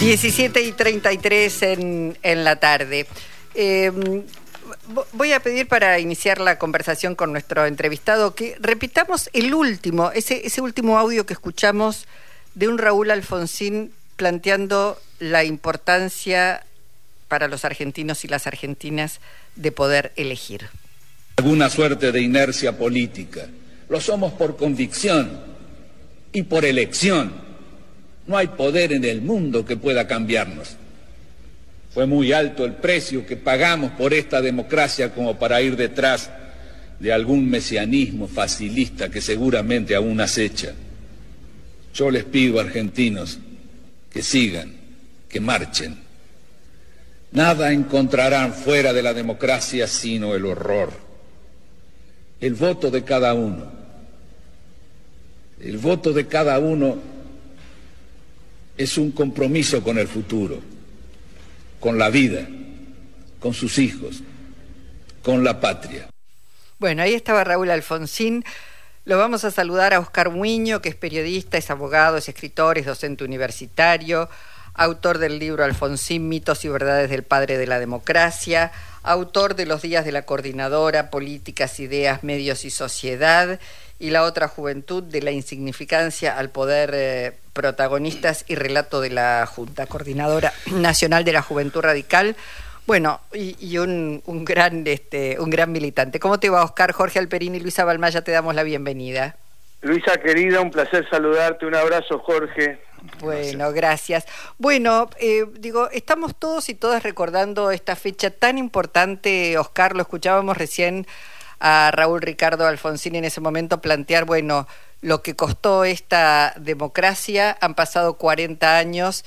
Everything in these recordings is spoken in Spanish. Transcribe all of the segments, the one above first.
17 y 33 en, en la tarde. Eh, voy a pedir para iniciar la conversación con nuestro entrevistado que repitamos el último, ese, ese último audio que escuchamos de un Raúl Alfonsín planteando la importancia para los argentinos y las argentinas de poder elegir. Alguna suerte de inercia política. Lo somos por convicción y por elección no hay poder en el mundo que pueda cambiarnos. Fue muy alto el precio que pagamos por esta democracia como para ir detrás de algún mesianismo facilista que seguramente aún acecha. Yo les pido, argentinos, que sigan, que marchen. Nada encontrarán fuera de la democracia sino el horror. El voto de cada uno. El voto de cada uno es un compromiso con el futuro, con la vida, con sus hijos, con la patria. Bueno, ahí estaba Raúl Alfonsín. Lo vamos a saludar a Oscar Muño, que es periodista, es abogado, es escritor, es docente universitario, autor del libro Alfonsín, mitos y verdades del padre de la democracia, autor de los días de la coordinadora, políticas, ideas, medios y sociedad y la otra juventud de la insignificancia al poder eh, protagonistas y relato de la Junta Coordinadora Nacional de la Juventud Radical. Bueno, y, un, gran, este, un gran militante. ¿Cómo te va, Oscar? Jorge Alperín y Luisa Balmaya, te damos la bienvenida. Luisa, querida, un placer saludarte. Un abrazo, Jorge. Bueno, gracias. Bueno, eh, digo, estamos todos y todas recordando esta fecha tan importante, Oscar, lo escuchábamos recién a Raúl Ricardo Alfonsín en ese momento plantear, bueno, lo que costó esta democracia, han pasado 40 años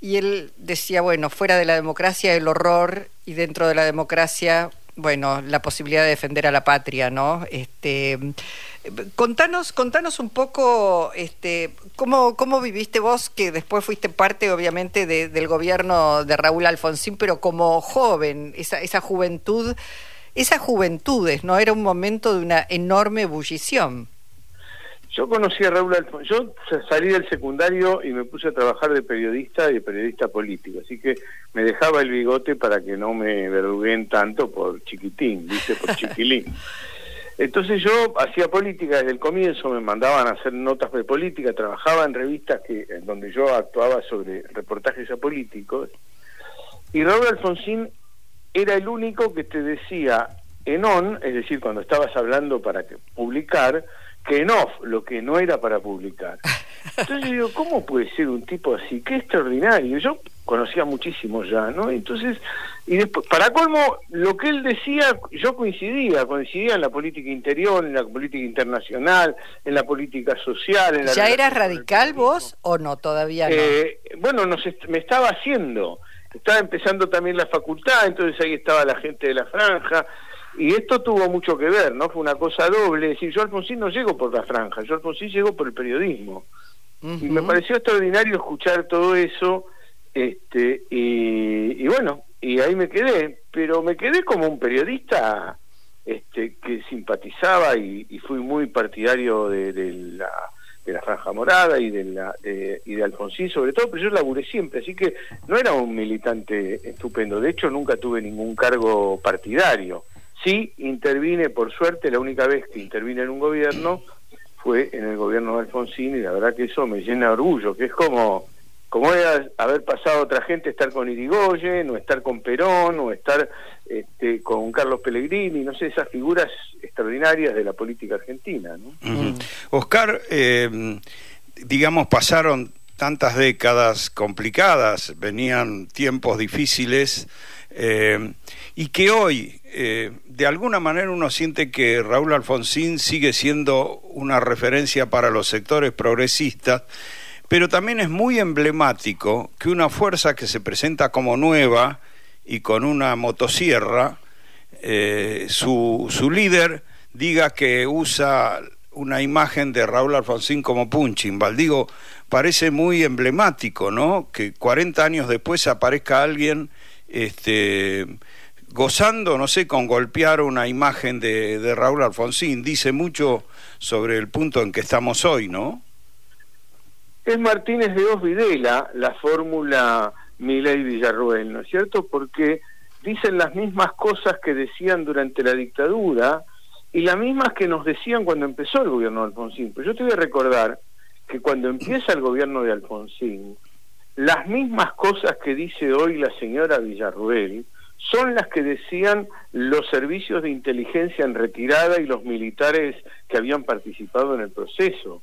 y él decía, bueno, fuera de la democracia el horror y dentro de la democracia, bueno, la posibilidad de defender a la patria, ¿no? Este, contanos, contanos un poco, este, cómo, cómo viviste vos, que después fuiste parte, obviamente, del gobierno de Raúl Alfonsín, pero como joven, esa, esa juventud esas juventudes, ¿no? Era un momento de una enorme ebullición. Yo conocí a Raúl Alfonsín, yo salí del secundario y me puse a trabajar de periodista y de periodista político, así que me dejaba el bigote para que no me verduguen tanto por chiquitín, dice por chiquilín. Entonces yo hacía política desde el comienzo, me mandaban a hacer notas de política, trabajaba en revistas que en donde yo actuaba sobre reportajes a políticos, y Raúl Alfonsín era el único que te decía en on, es decir, cuando estabas hablando para publicar, que en off, lo que no era para publicar. Entonces yo digo, ¿cómo puede ser un tipo así? Qué extraordinario. Yo conocía muchísimo ya, ¿no? Entonces, y después, para colmo, lo que él decía, yo coincidía, coincidía en la política interior, en la política internacional, en la política social. En la ¿Ya eras radical vos o no? Todavía no. Eh, bueno, me estaba haciendo estaba empezando también la facultad, entonces ahí estaba la gente de la franja, y esto tuvo mucho que ver, ¿no? Fue una cosa doble, es decir, yo Alfonsín no llego por la franja, yo Alfonsín llego por el periodismo. Y me pareció extraordinario escuchar todo eso, este, y, bueno, y ahí me quedé, pero me quedé como un periodista este, que simpatizaba y, fui muy partidario de la de la Franja Morada y de, la, y de Alfonsín sobre todo, pero yo laburé siempre, así que no era un militante estupendo, de hecho nunca tuve ningún cargo partidario. Sí intervine, por suerte, la única vez que intervine en un gobierno fue en el gobierno de Alfonsín y la verdad que eso me llena orgullo, que es como como era haber pasado otra gente, estar con Irigoyen, o estar con Perón, o estar este, con Carlos Pellegrini, no sé, esas figuras extraordinarias de la política argentina. ¿no? Oscar, eh, digamos, pasaron tantas décadas complicadas, venían tiempos difíciles, eh, y que hoy, eh, de alguna manera, uno siente que Raúl Alfonsín sigue siendo una referencia para los sectores progresistas, pero también es muy emblemático que una fuerza que se presenta como nueva y con una motosierra, eh, su, su líder diga que usa una imagen de Raúl Alfonsín como punching. Valdigo parece muy emblemático, ¿no? Que 40 años después aparezca alguien este, gozando, no sé, con golpear una imagen de, de Raúl Alfonsín. Dice mucho sobre el punto en que estamos hoy, ¿no? Es Martínez de Osvidela la fórmula Miley Villarruel, ¿no es cierto? Porque dicen las mismas cosas que decían durante la dictadura y las mismas que nos decían cuando empezó el gobierno de Alfonsín. Pero yo te voy a recordar que cuando empieza el gobierno de Alfonsín, las mismas cosas que dice hoy la señora Villarruel son las que decían los servicios de inteligencia en retirada y los militares que habían participado en el proceso.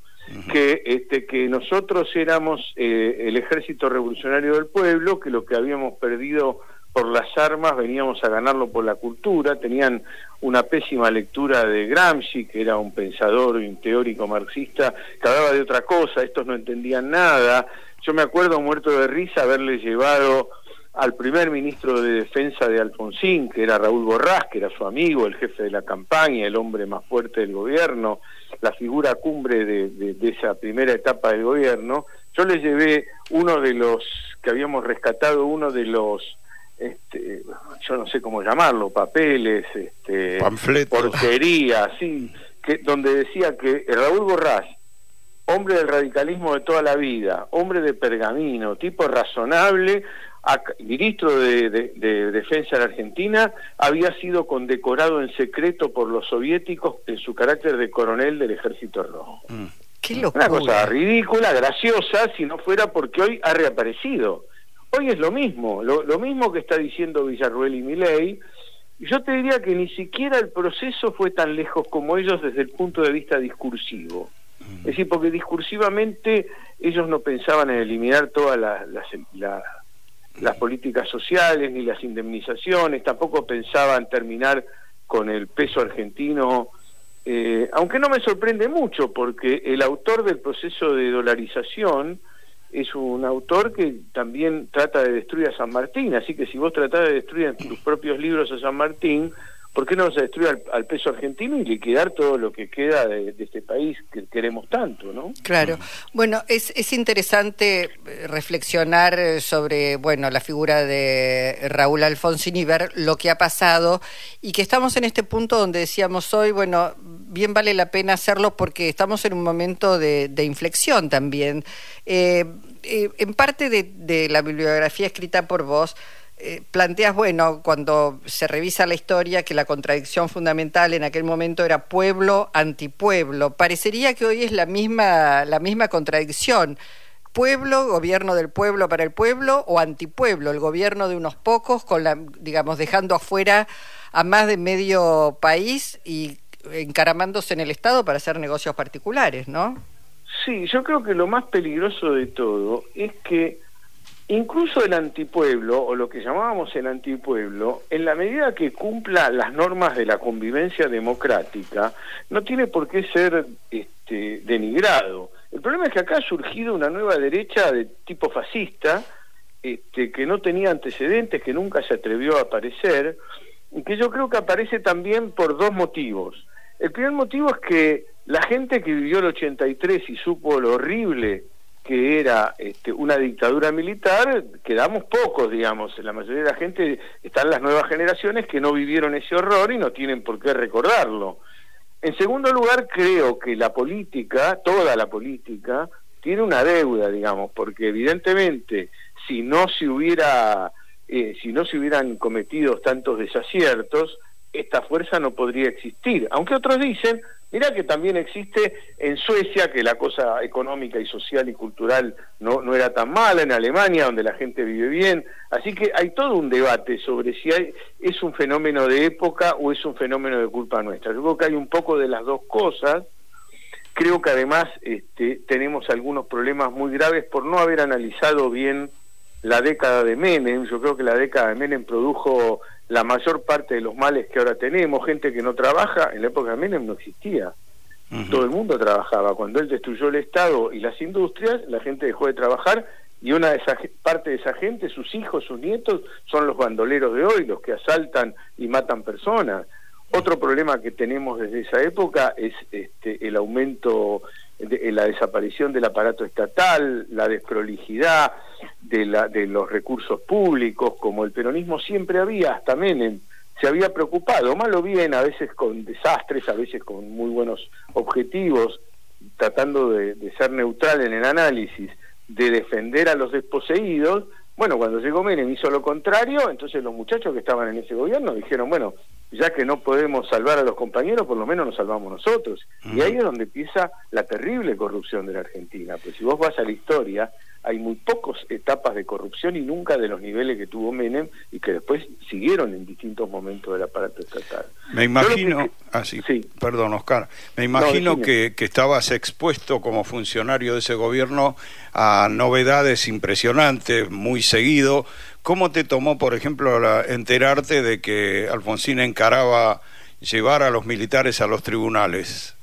Que este que nosotros éramos eh, el ejército revolucionario del pueblo que lo que habíamos perdido por las armas veníamos a ganarlo por la cultura tenían una pésima lectura de Gramsci que era un pensador y un teórico marxista que hablaba de otra cosa estos no entendían nada. Yo me acuerdo muerto de risa haberle llevado al primer ministro de Defensa de Alfonsín, que era Raúl Borrás, que era su amigo, el jefe de la campaña, el hombre más fuerte del gobierno, la figura cumbre de, esa primera etapa del gobierno, yo le llevé uno de los que habíamos rescatado, uno de los, este, yo no sé cómo llamarlo, papeles, este, porquería, sí, que, donde decía que Raúl Borrás, hombre del radicalismo de toda la vida, hombre de pergamino, tipo razonable, ministro de, Defensa de Argentina, había sido condecorado en secreto por los soviéticos en su carácter de coronel del Ejército Rojo. Mm. Una cosa ridícula, graciosa, si no fuera porque hoy ha reaparecido. Hoy es lo mismo, lo, mismo que está diciendo Villarruel y Milei. Yo te diría que ni siquiera el proceso fue tan lejos como ellos desde el punto de vista discursivo. Mm. Es decir, porque discursivamente ellos no pensaban en eliminar todas las las políticas sociales ni las indemnizaciones, tampoco pensaban terminar con el peso argentino, eh, aunque no me sorprende mucho porque el autor del proceso de dolarización es un autor que también trata de destruir a San Martín, así que si vos tratás de destruir en tus propios libros a San Martín, ¿por qué no se destruye al, peso argentino y liquidar todo lo que queda de, este país que queremos tanto, ¿no? Claro. Bueno, es, es interesante eh, reflexionar eh, sobre, bueno, la figura de Raúl Alfonsín y ver lo que ha pasado y que estamos en este punto donde decíamos hoy, bueno, bien vale la pena hacerlo porque estamos en un momento de, inflexión también. Eh, en parte de la bibliografía escrita por vos, eh, planteas, bueno, cuando se revisa la historia, que la contradicción fundamental en aquel momento era pueblo-antipueblo. Parecería que hoy es la misma, la misma contradicción. Pueblo, gobierno del pueblo para el pueblo, o antipueblo, el gobierno de unos pocos, con la, digamos, dejando afuera a más de medio país y encaramándose en el Estado para hacer negocios particulares, ¿no? Sí, yo creo que lo más peligroso de todo es que Incluso el antipueblo, o lo que llamábamos el antipueblo, en la medida que cumpla las normas de la convivencia democrática, no tiene por qué ser este, denigrado. El problema es que acá ha surgido una nueva derecha de tipo fascista, este, que no tenía antecedentes, que nunca se atrevió a aparecer, y que yo creo que aparece también por dos motivos. El primer motivo es que la gente que vivió el 83 y supo lo horrible que era este, una dictadura militar, quedamos pocos, digamos. La mayoría de la gente están las nuevas generaciones que no vivieron ese horror y no tienen por qué recordarlo. En segundo lugar, creo que la política, toda la política, tiene una deuda, digamos, porque evidentemente si no se hubiera, eh, si no se hubieran cometido tantos desaciertos, esta fuerza no podría existir. Aunque otros dicen, Mirá que también existe en Suecia, que la cosa económica y social y cultural no, no era tan mala, en Alemania, donde la gente vive bien. Así que hay todo un debate sobre si hay, es un fenómeno de época o es un fenómeno de culpa nuestra. Yo creo que hay un poco de las dos cosas. Creo que además este, tenemos algunos problemas muy graves por no haber analizado bien la década de Menem. Yo creo que la década de Menem produjo la mayor parte de los males que ahora tenemos, gente que no trabaja, en la época de Menem no existía. Todo el mundo trabajaba. Cuando él destruyó el Estado y las industrias, la gente dejó de trabajar y una de esas parte de esa gente, sus hijos, sus nietos, son los bandoleros de hoy, los que asaltan y matan personas. Otro problema que tenemos desde esa época es este, el aumento, de, la desaparición del aparato estatal, la desprolijidad de, la, de los recursos públicos, como el peronismo siempre había, hasta Menem se había preocupado, mal o bien, a veces con desastres, a veces con muy buenos objetivos, tratando de, ser neutral en el análisis, de defender a los desposeídos, bueno, cuando llegó Menem hizo lo contrario, entonces los muchachos que estaban en ese gobierno dijeron, bueno, ya que no podemos salvar a los compañeros, por lo menos nos salvamos nosotros. Y ahí es donde empieza la terrible corrupción de la Argentina. Pues si vos vas a la historia, hay muy pocas etapas de corrupción y nunca de los niveles que tuvo Menem y que después siguieron en distintos momentos del aparato estatal. Me imagino, ah, sí, perdón Oscar, me imagino que, que, estabas expuesto como funcionario de ese gobierno a novedades impresionantes, muy seguido. ¿Cómo te tomó, por ejemplo, enterarte de que Alfonsín encaraba llevar a los militares a los tribunales?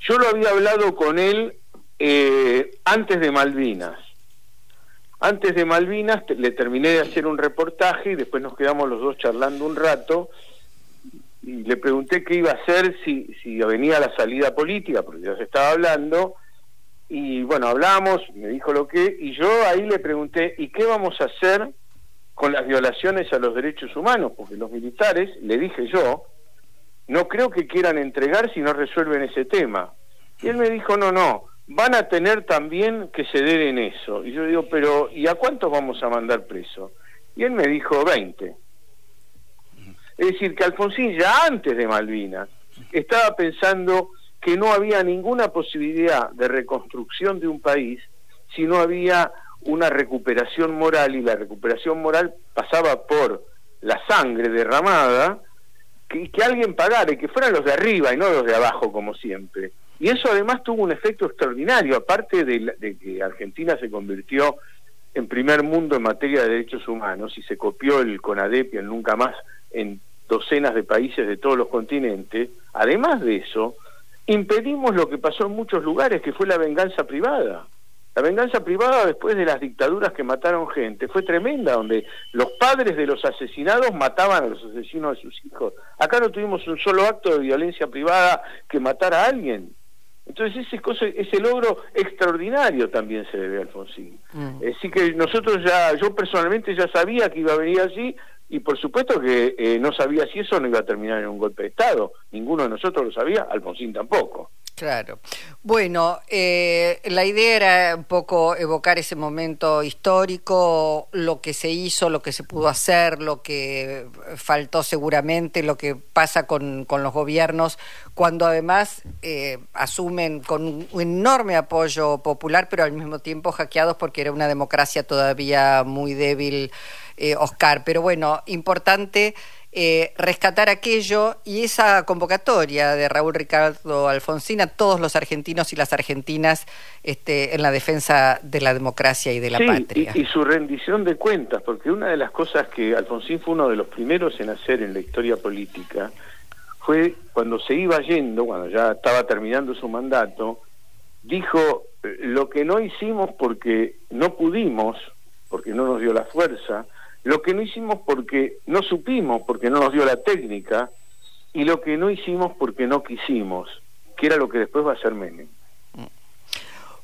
Yo lo había hablado con él eh, antes de Malvinas antes de Malvinas le terminé de hacer un reportaje y después nos quedamos los dos charlando un rato y le pregunté qué iba a hacer si, si venía la salida política, porque ya se estaba hablando, y bueno, hablamos, me dijo lo que, y yo ahí le pregunté, ¿y qué vamos a hacer con las violaciones a los derechos humanos? Porque los militares, le dije yo, no creo que quieran entregar si no resuelven ese tema. Y él me dijo, no, no, van a tener también que ceder en eso. Y yo digo, pero ¿y a cuántos vamos a mandar preso? Y él me dijo 20. Es decir, que Alfonsín ya antes de Malvinas estaba pensando que no había ninguna posibilidad de reconstrucción de un país si no había una recuperación moral y la recuperación moral pasaba por la sangre derramada que, que alguien pagara y que fueran los de arriba y no los de abajo como siempre. Y eso además tuvo un efecto extraordinario, aparte de, que Argentina se convirtió en primer mundo en materia de derechos humanos y se copió el CONADEP y el Nunca Más en docenas de países de todos los continentes, además de eso, impedimos lo que pasó en muchos lugares, que fue la venganza privada. La venganza privada después de las dictaduras que mataron gente fue tremenda, donde los padres de los asesinados mataban a los asesinos de sus hijos. Acá no tuvimos un solo acto de violencia privada que matara a alguien. Entonces ese, cosa, ese logro extraordinario también se debe a Alfonsín. Mm. Así que nosotros ya, yo personalmente ya sabía que iba a venir así y por supuesto que eh, no sabía si eso no iba a terminar en un golpe de Estado. Ninguno de nosotros lo sabía, Alfonsín tampoco. Claro. Bueno, eh, la idea era un poco evocar ese momento histórico, lo que se hizo, lo que se pudo hacer, lo que faltó seguramente, lo que pasa con, con los gobiernos, cuando además eh, asumen con un enorme apoyo popular, pero al mismo tiempo hackeados porque era una democracia todavía muy débil, eh, Oscar. Pero bueno, importante eh, rescatar aquello y esa convocatoria de Raúl Ricardo Alfonsín a todos los argentinos y las argentinas este, en la defensa de la democracia y de la patria. Y, y, su rendición de cuentas, porque una de las cosas que Alfonsín fue uno de los primeros en hacer en la historia política fue cuando se iba yendo, cuando ya estaba terminando su mandato, dijo, eh, lo que no hicimos porque no pudimos, porque no nos dio la fuerza, lo que no hicimos porque no supimos, porque no nos dio la técnica, y lo que no hicimos porque no quisimos, que era lo que después va a ser Menem.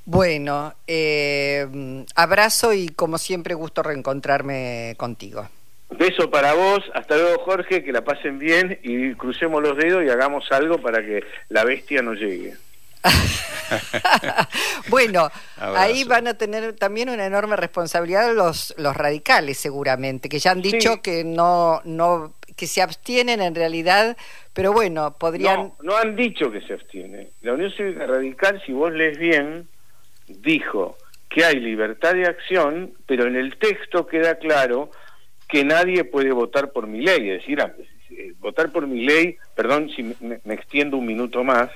Bueno, eh, abrazo y como siempre gusto reencontrarme contigo. Beso para vos, hasta luego Jorge, que la pasen bien y crucemos los dedos y hagamos algo para que la bestia no llegue. bueno, ahí van a tener también una enorme responsabilidad los, los radicales seguramente, que ya han dicho que no, no, que se abstienen en realidad, pero bueno, podrían... No, no han dicho que se abstiene. La Unión Cívica Radical, si vos lees bien, dijo que hay libertad de acción, pero en el texto queda claro que nadie puede votar por mi ley, es decir, eh, votar por mi ley, perdón si me extiendo un minuto más,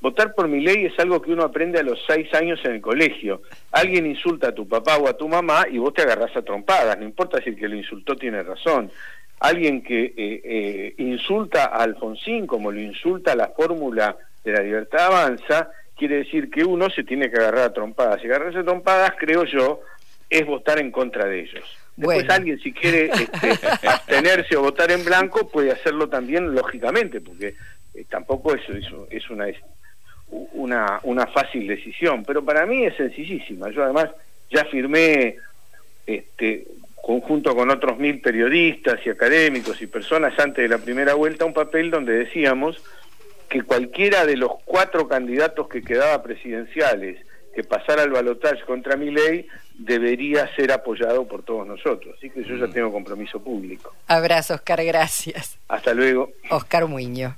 Votar por mi ley es algo que uno aprende a los seis años en el colegio. Alguien insulta a tu papá o a tu mamá y vos te agarrás a trompadas, no importa si el que lo insultó tiene razón. Alguien que eh, eh, insulta a Alfonsín como lo insulta la fórmula de la libertad avanza, quiere decir que uno se tiene que agarrar a trompadas. Y agarrarse a trompadas, creo yo, es votar en contra de ellos. Después alguien si quiere este, abstenerse o votar en blanco puede hacerlo también lógicamente, porque eh, tampoco es, es una una, una fácil decisión, pero para mí es sencillísima. Yo además ya firmé, este, conjunto con otros mil periodistas y académicos y personas antes de la primera vuelta, un papel donde decíamos que cualquiera de los cuatro candidatos que quedaba presidenciales que pasara al balotaje contra mi ley debería ser apoyado por todos nosotros. Así que yo ya mm. tengo compromiso público. Abrazo, Oscar, gracias. Hasta luego. Oscar Muñoz.